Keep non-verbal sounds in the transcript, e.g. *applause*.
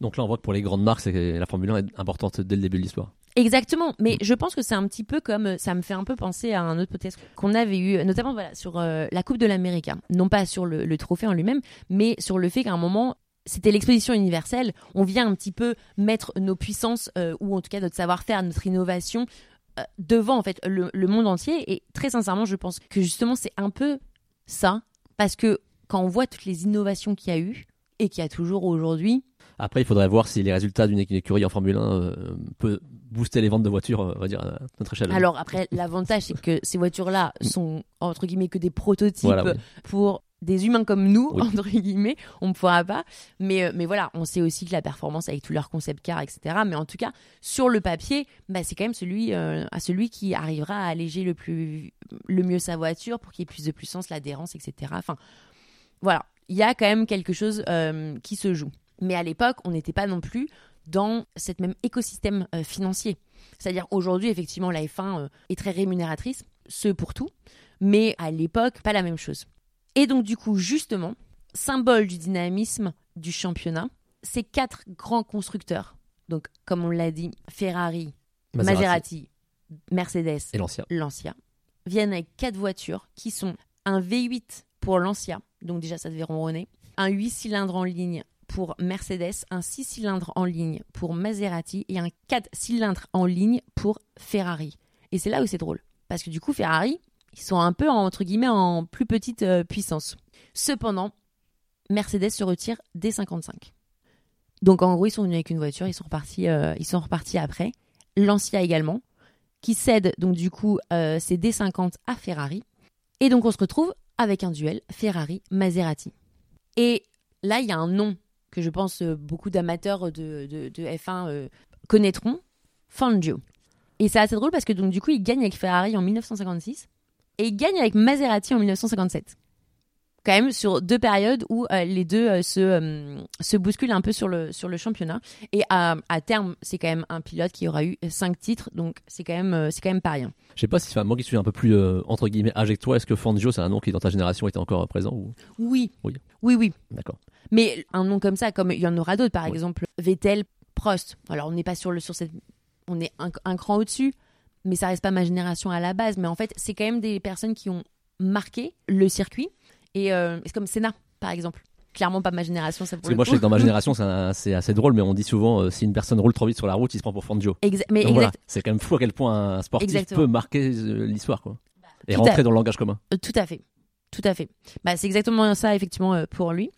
Donc là, on voit que pour les grandes marques, la Formule 1 est importante dès le début de l'histoire. Exactement, mais je pense que c'est un petit peu comme ça me fait un peu penser à un autre podcast qu'on avait eu, notamment voilà sur euh, la Coupe de l'Amérique, non pas sur le, trophée en lui-même, mais sur le fait qu'à un moment c'était l'exposition universelle. On vient un petit peu mettre nos puissances euh, ou en tout cas notre savoir-faire, notre innovation euh, devant en fait le, le, monde entier. Et très sincèrement, je pense que justement c'est un peu ça parce que quand on voit toutes les innovations qu'il y a eu et qu'il y a toujours aujourd'hui, après, il faudrait voir si les résultats d'une écurie en Formule 1 euh, peut booster les ventes de voitures, on va dire, à notre échelle. Alors après, l'avantage, c'est que ces voitures-là sont, entre guillemets, que des prototypes pour des humains comme nous, *laughs* entre guillemets, on ne pourra pas. Mais, euh, mais voilà, on sait aussi que la performance avec tous leurs concept cars, etc. Mais en tout cas, sur le papier, bah, c'est quand même celui, euh, à celui qui arrivera à alléger le, plus, le mieux sa voiture pour qu'il y ait plus de puissance, l'adhérence, etc. Enfin, voilà, il y a quand même quelque chose qui se joue. Mais à l'époque, on n'était pas non plus dans cet même écosystème euh, financier. C'est-à-dire aujourd'hui, effectivement, la F1 euh, est très rémunératrice, ce pour tout, mais à l'époque, pas la même chose. Et donc, du coup, justement, symbole du dynamisme du championnat, ces quatre grands constructeurs, donc comme on l'a dit, Ferrari, Maserati, Mercedes et Lancia, viennent avec quatre voitures qui sont un V8 pour Lancia, donc déjà ça devait ronronner, un 8 cylindres en ligne Mercedes, un 6 cylindres en ligne pour Maserati et un 4 cylindres en ligne pour Ferrari. Et c'est là où c'est drôle. Parce que du coup, Ferrari, ils sont un peu, entre guillemets, en plus petite euh, puissance. Cependant, Mercedes se retire dès 55. Donc en gros, ils sont venus avec une voiture, ils sont repartis, euh, ils sont repartis après. Lancia également, qui cède donc du coup euh, ses D50 à Ferrari. Et donc on se retrouve avec un duel Ferrari-Maserati. Et là, il y a un nom que je pense euh, beaucoup d'amateurs de, de, F1 euh, connaîtront, Fangio. Et c'est assez drôle parce que donc du coup, il gagne avec Ferrari en 1956 et il gagne avec Maserati en 1957. Quand même sur deux périodes où euh, les deux se, se bousculent un peu sur le, sur le championnat. Et à, à terme, c'est quand même un pilote qui aura eu cinq titres, donc c'est quand, même c'est quand même pas rien. Je sais pas si, moi qui suis un peu plus entre guillemets âgé que toi, est-ce que Fangio, c'est un nom qui dans ta génération était encore présent ou... Oui. Oui. Oui, oui. D'accord. Mais un nom comme ça, comme il y en aura d'autres, par exemple Vettel, Prost. Alors on n'est pas sur le sur cette, on est un, cran au-dessus, mais ça reste pas ma génération à la base. Mais en fait, c'est quand même des personnes qui ont marqué le circuit. Et euh, c'est comme Senna, par exemple clairement pas ma génération. Ça que moi, je sais que dans ma *laughs* génération, c'est assez drôle, mais on dit souvent euh, si une personne roule trop vite sur la route, il se prend pour Fangio. mais c'est quand même fou à quel point un sportif peut marquer euh, l'histoire, quoi. Et rentrer dans le langage commun. tout à fait. Tout à fait. Bah, c'est exactement ça, effectivement, pour lui.